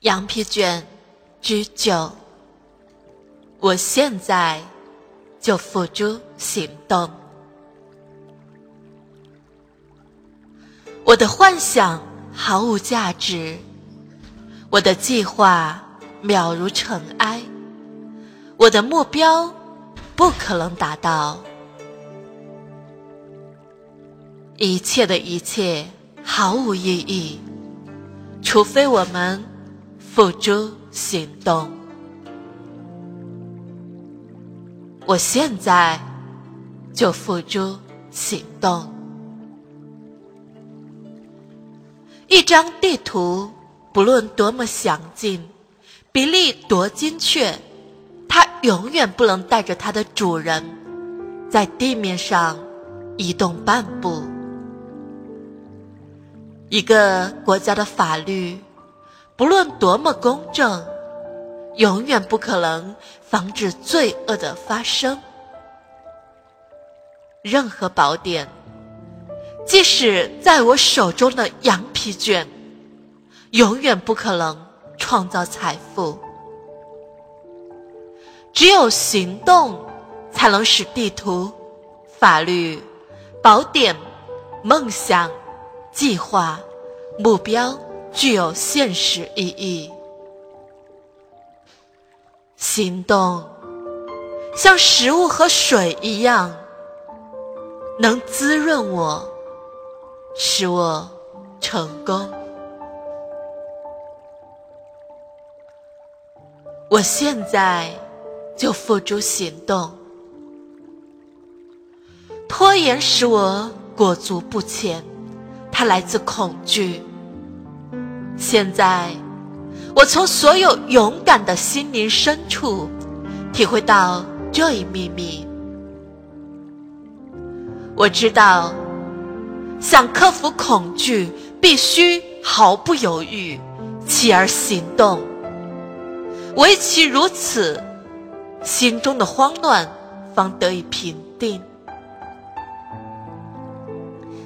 羊皮卷之九，我现在就付诸行动。我的幻想毫无价值，我的计划渺如尘埃，我的目标不可能达到。一切的一切毫无意义，除非我们。付诸行动，我现在就付诸行动。一张地图，不论多么详尽，比例多精确，它永远不能带着它的主人在地面上移动半步。一个国家的法律。不论多么公正，永远不可能防止罪恶的发生。任何宝典，即使在我手中的羊皮卷，永远不可能创造财富。只有行动，才能使地图、法律、宝典、梦想、计划、目标。具有现实意义。行动像食物和水一样，能滋润我，使我成功。我现在就付诸行动。拖延使我裹足不前，它来自恐惧。现在，我从所有勇敢的心灵深处体会到这一秘密。我知道，想克服恐惧，必须毫不犹豫，起而行动。唯其如此，心中的慌乱方得以平定。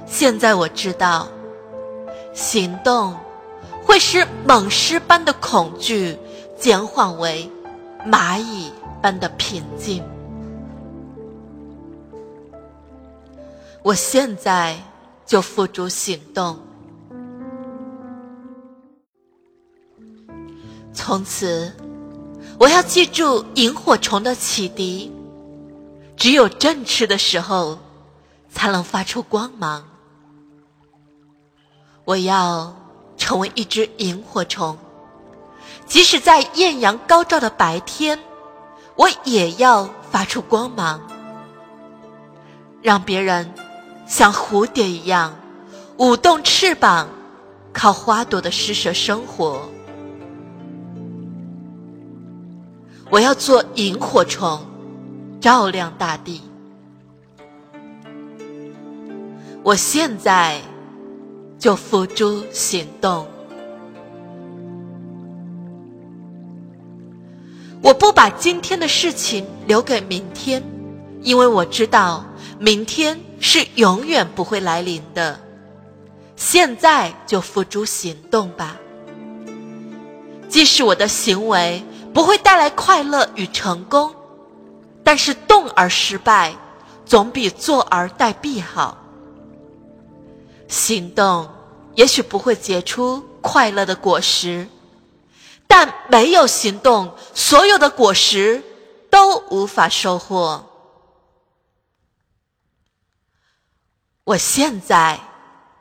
现在我知道，行动。会使猛狮般的恐惧减缓为蚂蚁般的平静。我现在就付诸行动。从此，我要记住萤火虫的启迪：只有振翅的时候，才能发出光芒。我要。成为一只萤火虫，即使在艳阳高照的白天，我也要发出光芒，让别人像蝴蝶一样舞动翅膀，靠花朵的施舍生活。我要做萤火虫，照亮大地。我现在。就付诸行动。我不把今天的事情留给明天，因为我知道明天是永远不会来临的。现在就付诸行动吧。即使我的行为不会带来快乐与成功，但是动而失败，总比坐而待毙好。行动也许不会结出快乐的果实，但没有行动，所有的果实都无法收获。我现在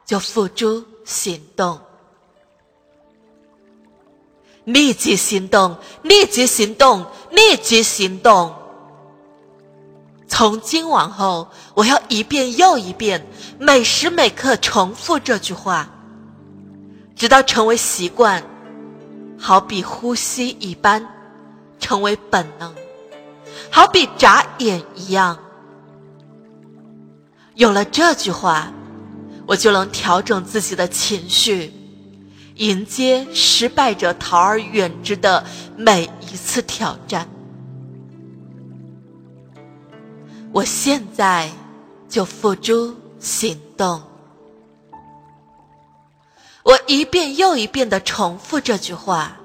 就付诸行动，立即行动，立即行动，立即行动。从今往后，我要一遍又一遍，每时每刻重复这句话，直到成为习惯，好比呼吸一般，成为本能，好比眨眼一样。有了这句话，我就能调整自己的情绪，迎接失败者逃而远之的每一次挑战。我现在就付诸行动。我一遍又一遍的重复这句话，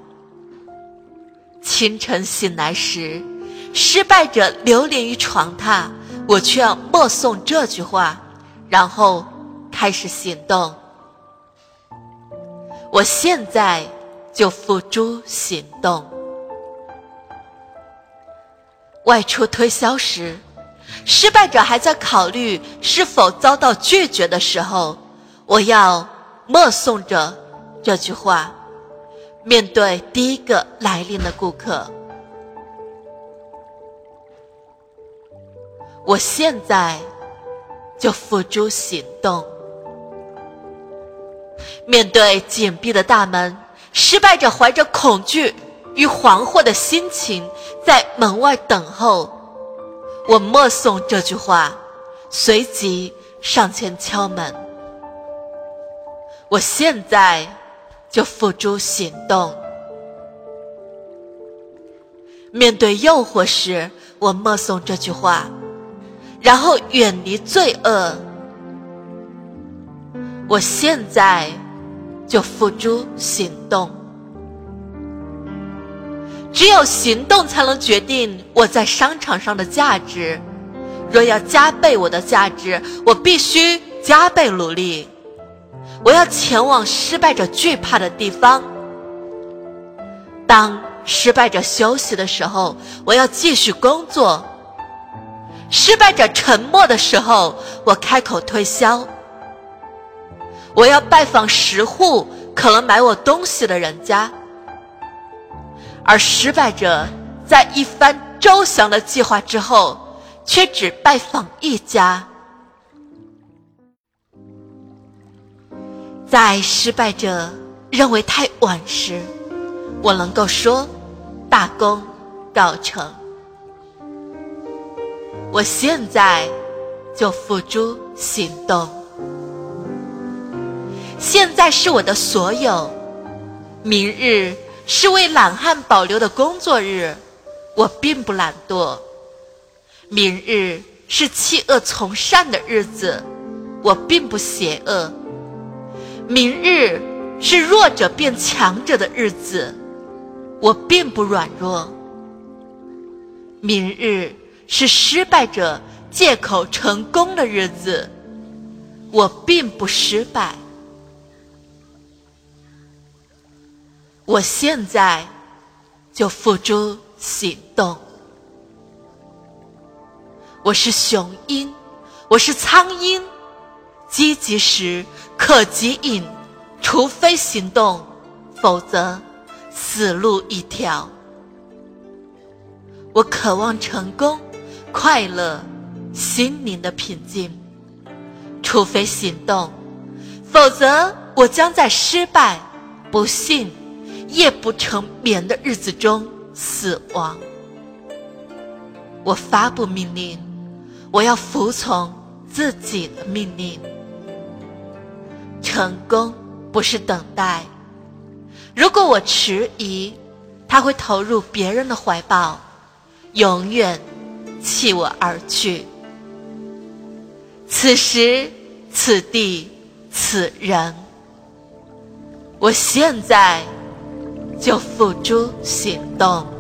清晨醒来时，失败者流连于床榻，我却要默诵这句话，然后开始行动。我现在就付诸行动。外出推销时，失败者还在考虑是否遭到拒绝的时候，我要默诵着这句话，面对第一个来临的顾客。我现在就付诸行动。面对紧闭的大门，失败者怀着恐惧。与惶惑的心情在门外等候，我默诵这句话，随即上前敲门。我现在就付诸行动。面对诱惑时，我默诵这句话，然后远离罪恶。我现在就付诸行动。只有行动才能决定我在商场上的价值。若要加倍我的价值，我必须加倍努力。我要前往失败者惧怕的地方。当失败者休息的时候，我要继续工作。失败者沉默的时候，我开口推销。我要拜访十户可能买我东西的人家。而失败者在一番周详的计划之后，却只拜访一家。在失败者认为太晚时，我能够说大功告成。我现在就付诸行动。现在是我的所有，明日。是为懒汉保留的工作日，我并不懒惰。明日是弃恶从善的日子，我并不邪恶。明日是弱者变强者的日子，我并不软弱。明日是失败者借口成功的日子，我并不失败。我现在就付诸行动。我是雄鹰，我是苍鹰，积极时可即引，除非行动，否则死路一条。我渴望成功、快乐、心灵的平静，除非行动，否则我将在失败、不幸。夜不成眠的日子中死亡。我发布命令，我要服从自己的命令。成功不是等待，如果我迟疑，他会投入别人的怀抱，永远弃我而去。此时此地此人，我现在。就付诸行动。